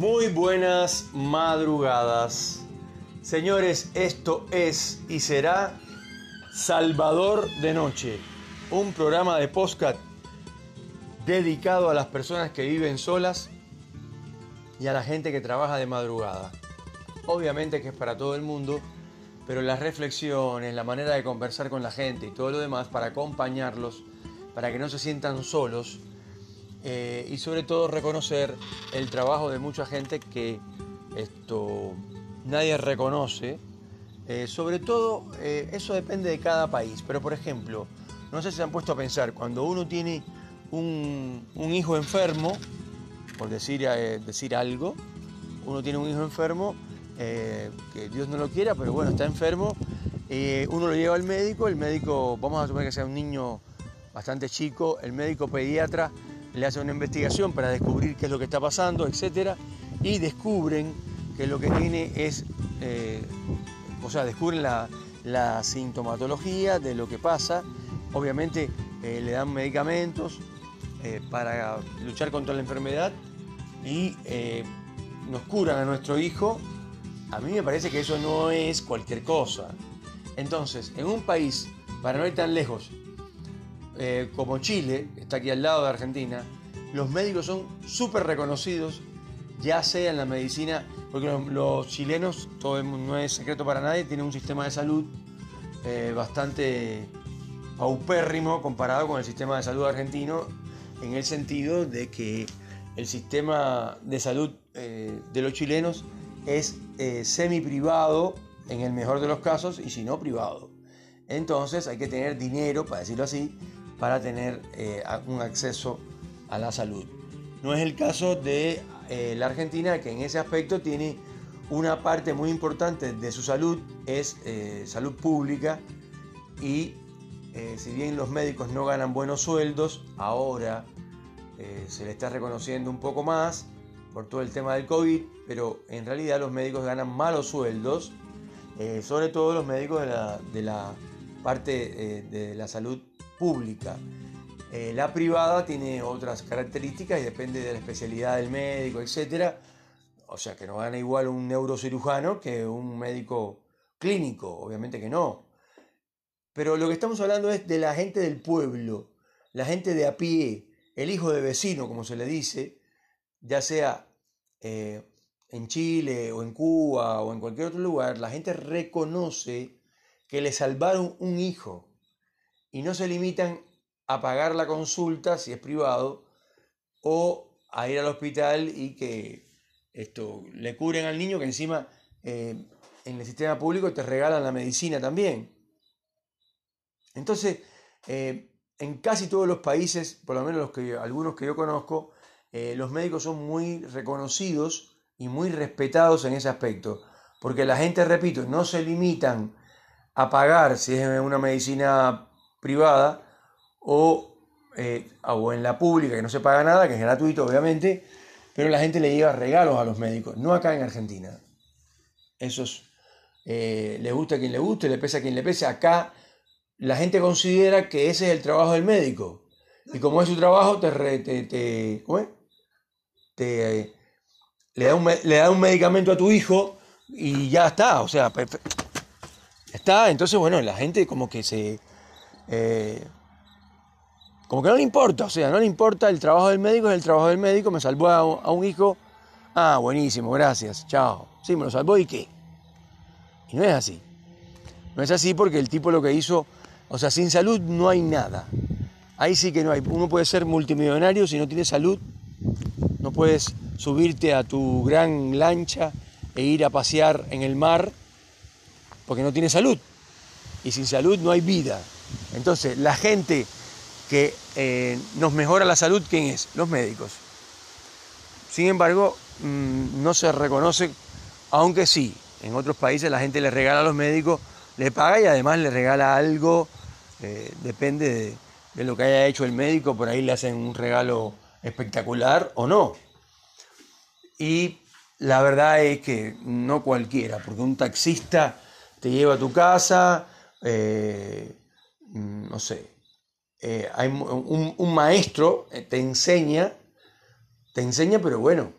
Muy buenas madrugadas. Señores, esto es y será Salvador de Noche, un programa de podcast dedicado a las personas que viven solas y a la gente que trabaja de madrugada. Obviamente que es para todo el mundo, pero las reflexiones, la manera de conversar con la gente y todo lo demás para acompañarlos, para que no se sientan solos eh, y sobre todo reconocer el trabajo de mucha gente que esto nadie reconoce. Eh, sobre todo, eh, eso depende de cada país, pero por ejemplo, no sé si se han puesto a pensar, cuando uno tiene un, hijo enfermo, por decir, decir algo, uno tiene un hijo enfermo, que Dios no lo quiera, pero bueno, está enfermo, uno lo lleva al médico, el médico, vamos a suponer que sea un niño bastante chico, el médico pediatra le hace una investigación para descubrir qué es lo que está pasando, etc. Y descubren que lo que tiene es, eh, o sea, descubren la, sintomatología de lo que pasa. Obviamente eh, le dan medicamentos eh, para luchar contra la enfermedad y nos curan a nuestro hijo. A mí me parece que eso no es cualquier cosa. Entonces, en un país, para no ir tan lejos, eh, como Chile, está aquí al lado de Argentina, los médicos son súper reconocidos, ya sea en la medicina, porque los, chilenos, todo no es secreto para nadie, tienen un sistema de salud eh, bastante paupérrimo comparado con el sistema de salud argentino, en el sentido de que el sistema de salud eh, de los chilenos es semi privado en el mejor de los casos y si no privado. Entonces hay que tener dinero, para decirlo así, para tener eh, un acceso a la salud. No es el caso de eh, la Argentina, que en ese aspecto tiene una parte muy importante de su salud, es eh, salud pública, y si bien los médicos no ganan buenos sueldos, ahora se le está reconociendo un poco más por todo el tema del COVID, pero en realidad los médicos ganan malos sueldos, sobre todo los médicos de la, de la parte de la salud pública. Eh, la privada tiene otras características y depende de la especialidad del médico, etc. O sea, que no gana igual un neurocirujano que un médico clínico, obviamente que no. Pero lo que estamos hablando es de la gente del pueblo, la gente de a pie, el hijo de vecino, como se le dice, ya sea eh, en Chile o en Cuba o en cualquier otro lugar, la gente reconoce que le salvaron un hijo y no se limitan a pagar la consulta si es privado o a ir al hospital y que esto le curen al niño que encima eh, en el sistema público te regalan la medicina también. Entonces, eh, en casi todos los países, por lo menos los que, algunos que yo conozco, eh, los médicos son muy reconocidos y muy respetados en ese aspecto. Porque la gente, repito, no se limitan a pagar si es una medicina privada eh, o, en la pública que no se paga nada, que es gratuito obviamente, pero la gente le lleva regalos a los médicos, no acá en Argentina. Eso es, eh, le gusta a quien le guste, le pesa a quien le pese. Acá la gente considera que ese es el trabajo del médico. Y como es su trabajo, te, te, ¿cómo es? te le, da un, le da un medicamento a tu hijo y ya está. O sea, está. Entonces, bueno, la gente como que se eh, como que no le importa, o sea, no le importa el trabajo del médico, es el trabajo del médico, me salvó a un, hijo, ah, buenísimo, gracias, chao. Sí, me lo salvó y qué. Y no es así. No es así porque el tipo lo que hizo, o sea, sin salud no hay nada. Ahí sí que no hay. Uno puede ser multimillonario si no tiene salud. No puedes subirte a tu gran lancha e ir a pasear en el mar porque no tiene salud. Y sin salud no hay vida. Entonces, la gente que eh, nos mejora la salud, ¿quién es? Los médicos. Sin embargo, mm, no se reconoce, aunque sí, en otros países la gente le regala a los médicos, le paga y además le regala algo, eh, depende de, lo que haya hecho el médico, por ahí le hacen un regalo espectacular o no. Y la verdad es que no cualquiera, porque un taxista te lleva a tu casa, eh, no sé, eh, hay un, maestro eh, te enseña, te enseña, pero bueno,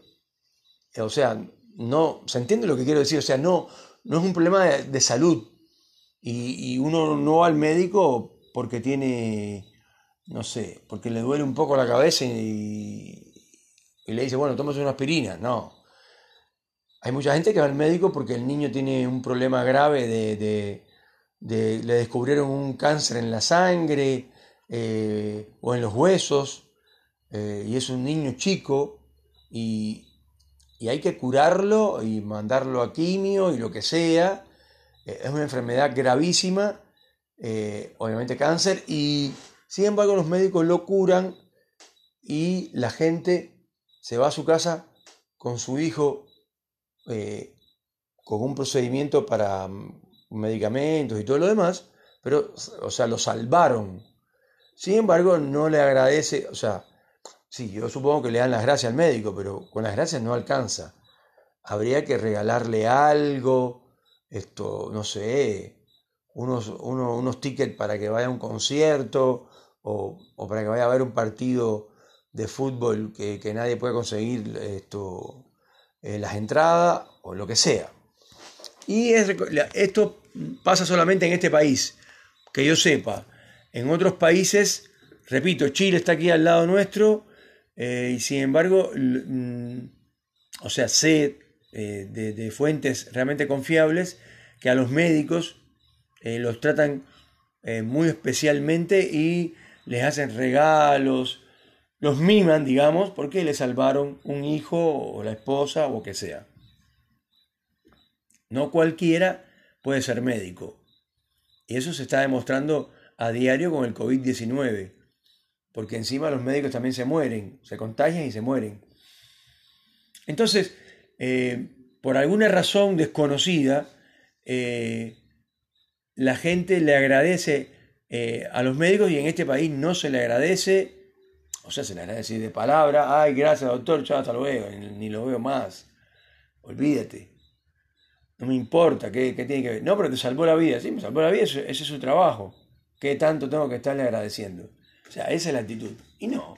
o sea, no, ¿se entiende lo que quiero decir? O sea, no, no es un problema de, salud. Y, uno no va al médico porque tiene, no sé, porque le duele un poco la cabeza y, le dice, bueno, tómase una aspirina. No. Hay mucha gente que va al médico porque el niño tiene un problema grave de, le descubrieron un cáncer en la sangre eh, o en los huesos eh, y es un niño chico y, y hay que curarlo y mandarlo a quimio y lo que sea. Eh, es una enfermedad gravísima, obviamente cáncer, y sin embargo los médicos lo curan y la gente se va a su casa con su hijo con un procedimiento para medicamentos y todo lo demás, pero, o sea, lo salvaron. Sin embargo, no le agradece, o sea, Sí, yo supongo que le dan las gracias al médico, pero con las gracias no alcanza. Habría que regalarle algo, esto, no sé, unos, unos, tickets para que vaya a un concierto o, para que vaya a ver un partido de fútbol que, nadie puede conseguir esto, eh, las entradas o lo que sea. Y esto pasa solamente en este país, que yo sepa. En otros países, repito, Chile está aquí al lado nuestro, eh, y sin embargo, mm, o sea, sé eh, de, fuentes realmente confiables que a los médicos eh, los tratan muy especialmente y les hacen regalos, los miman, digamos, porque le salvaron un hijo o la esposa o que sea. No cualquiera puede ser médico. Y eso se está demostrando a diario con el COVID-19 porque encima los médicos también se mueren, se contagian y se mueren. Entonces, eh, por alguna razón desconocida, eh, la gente le agradece eh, a los médicos y en este país no se le agradece, o sea, se le agradece de palabra, ay, gracias doctor, chao, hasta luego, ni lo veo más, olvídate, no me importa, ¿qué, tiene que ver? No, pero te salvó la vida, sí, me salvó la vida, ese es su trabajo, ¿qué tanto tengo que estarle agradeciendo? O sea, esa es la actitud. Y no,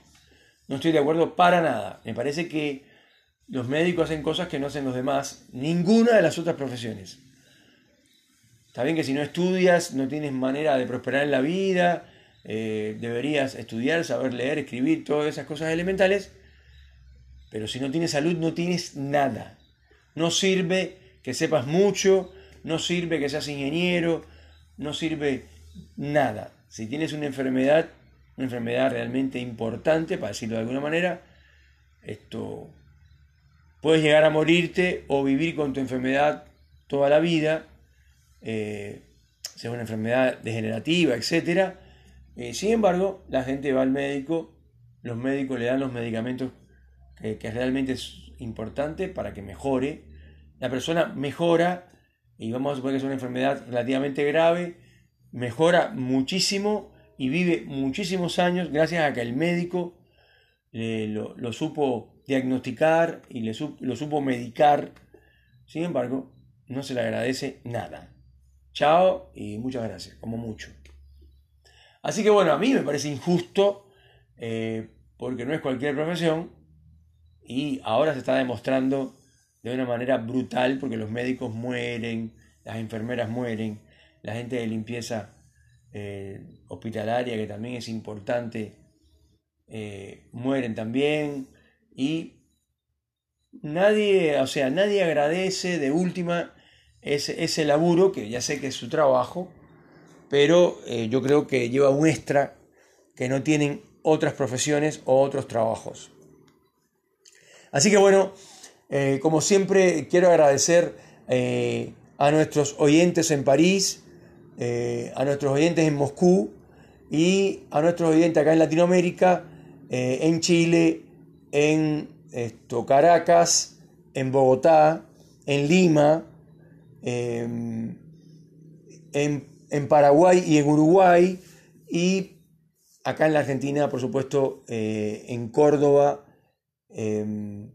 no estoy de acuerdo para nada. Me parece que los médicos hacen cosas que no hacen los demás, ninguna de las otras profesiones. Está bien que si no estudias, no tienes manera de prosperar en la vida, eh, deberías estudiar, saber leer, escribir, todas esas cosas elementales, pero si no tienes salud, no tienes nada. No sirve que sepas mucho, no sirve que seas ingeniero, no sirve nada. Si tienes una enfermedad, una enfermedad realmente importante, para decirlo de alguna manera, esto puedes llegar a morirte o vivir con tu enfermedad toda la vida, eh, sea una enfermedad degenerativa, etc. Eh, sin embargo, la gente va al médico, los médicos le dan los medicamentos que, que realmente es importante para que mejore. La persona mejora, y vamos a suponer que es una enfermedad relativamente grave, mejora muchísimo y vive muchísimos años gracias a que el médico lo, supo diagnosticar y le lo supo medicar. Sin embargo, no se le agradece nada. Chao y muchas gracias, como mucho. Así que bueno, a mí me parece injusto eh, porque no es cualquier profesión y ahora se está demostrando de una manera brutal porque los médicos mueren, las enfermeras mueren, la gente de limpieza eh, hospitalaria, que también es importante, eh, mueren también. Y nadie, o sea, nadie agradece de última ese, ese laburo, que ya sé que es su trabajo, pero eh, yo creo que lleva un extra que no tienen otras profesiones o otros trabajos. Así que bueno, como siempre quiero agradecer a nuestros oyentes en París, eh, a nuestros oyentes en Moscú y a nuestros oyentes acá en Latinoamérica, eh, en Chile, en esto, Caracas, en Bogotá, en Lima, em, en, Paraguay y en Uruguay, y acá en la Argentina, por supuesto, eh, en Córdoba, em,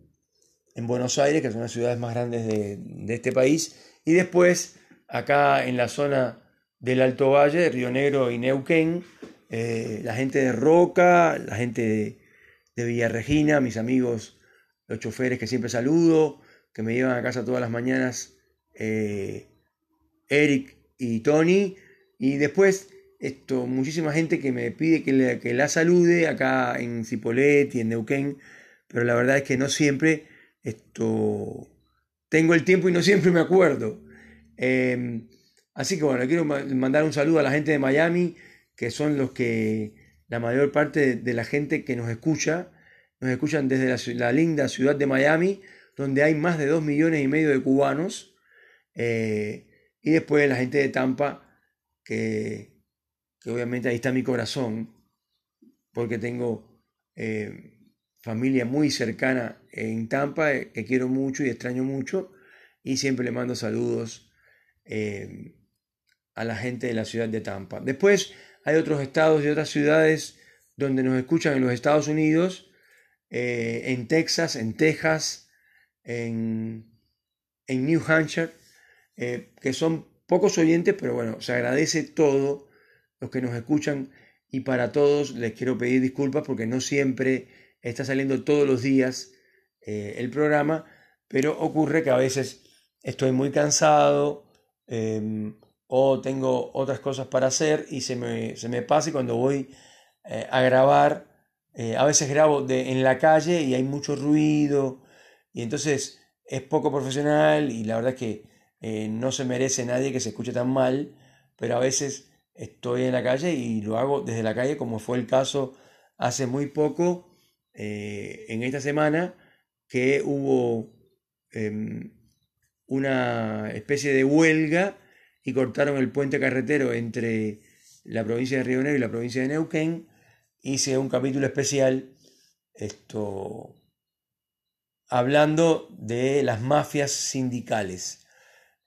en Buenos Aires, que son las ciudades más grandes de, de este país, y después acá en la zona del Alto Valle, de Río Negro y Neuquén, eh, la gente de Roca, la gente de, Villa Regina, mis amigos, los choferes que siempre saludo, que me llevan a casa todas las mañanas, eh, Eric y Tony. Y después, esto, muchísima gente que me pide que, que la salude acá en Cipolet y en Neuquén, pero la verdad es que no siempre esto, tengo el tiempo y no siempre me acuerdo. Em, así que bueno, quiero mandar un saludo a la gente de Miami, que son los que la mayor parte de la gente que nos escucha, nos escuchan desde la, linda ciudad de Miami, donde hay más de 2 millones y medio de cubanos. Eh, y después la gente de Tampa, que, obviamente ahí está mi corazón, porque tengo eh, familia muy cercana en Tampa, eh, que quiero mucho y extraño mucho, y siempre le mando saludos a la gente de la ciudad de Tampa. Después hay otros estados y otras ciudades donde nos escuchan en los Estados Unidos, eh, en Texas, en Texas, en, en New Hampshire, eh, que son pocos oyentes, pero bueno, se agradece todo los que nos escuchan y para todos les quiero pedir disculpas porque no siempre está saliendo todos los días eh, el programa, pero ocurre que a veces estoy muy cansado, em, o tengo otras cosas para hacer y se me, se me pasa y cuando voy eh, a grabar, eh, a veces grabo de, en la calle y hay mucho ruido y entonces es poco profesional y la verdad es que no se merece nadie que se escuche tan mal, pero a veces estoy en la calle y lo hago desde la calle como fue el caso hace muy poco en esta semana que hubo em, una especie de huelga y cortaron el puente carretero entre la provincia de Río Negro y la provincia de Neuquén. Hice un capítulo especial esto, hablando de las mafias sindicales,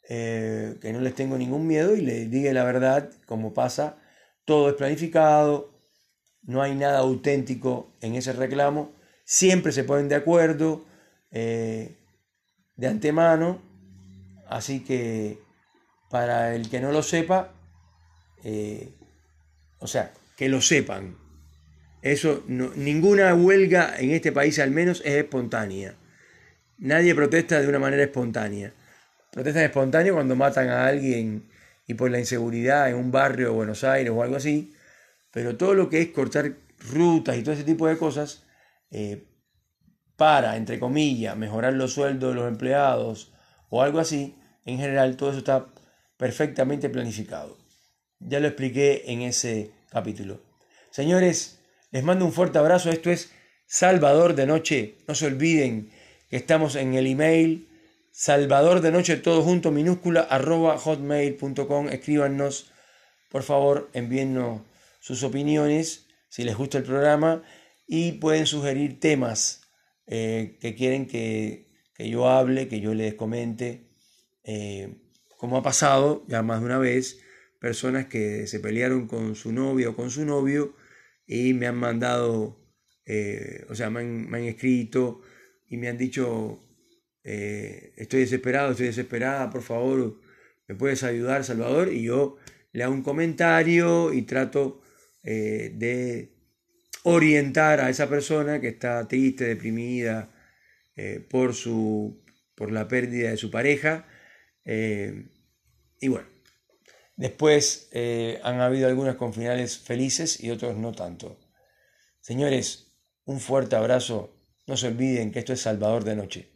eh, que no les tengo ningún miedo y les diga la verdad, como pasa, todo es planificado, no hay nada auténtico en ese reclamo, siempre se ponen de acuerdo eh, de antemano, así que para el que no lo sepa, eh, o sea, que lo sepan. Eso, ninguna huelga en este país al menos es espontánea. Nadie protesta de una manera espontánea. Protestan espontáneo cuando matan a alguien y por la inseguridad en un barrio de Buenos Aires o algo así. Pero todo lo que es cortar rutas y todo ese tipo de cosas eh, para, entre comillas, mejorar los sueldos de los empleados o algo así, en general todo eso está perfectamente planificado. Ya lo expliqué en ese capítulo. Señores, les mando un fuerte abrazo. Esto es Salvador de Noche. No se olviden que estamos en el email Salvador de Noche, todo junto, minúscula, arroba hotmail.com. Escríbanos, por favor, envíennos sus opiniones, si les gusta el programa, y pueden sugerir temas eh, que quieren que, yo hable, que yo les comente. Eh, como ha pasado ya más de una vez, personas que se pelearon con su novia o con su novio y me han mandado, eh, o sea, me han, escrito y me han dicho, estoy desesperado, estoy desesperada, por favor, ¿me puedes ayudar, Salvador? Y yo le hago un comentario y trato eh, de orientar a esa persona que está triste, deprimida por, su, por la pérdida de su pareja eh, y bueno, después eh, han habido algunos con finales felices y otros no tanto. Señores, un fuerte abrazo. No se olviden que esto es Salvador de Noche.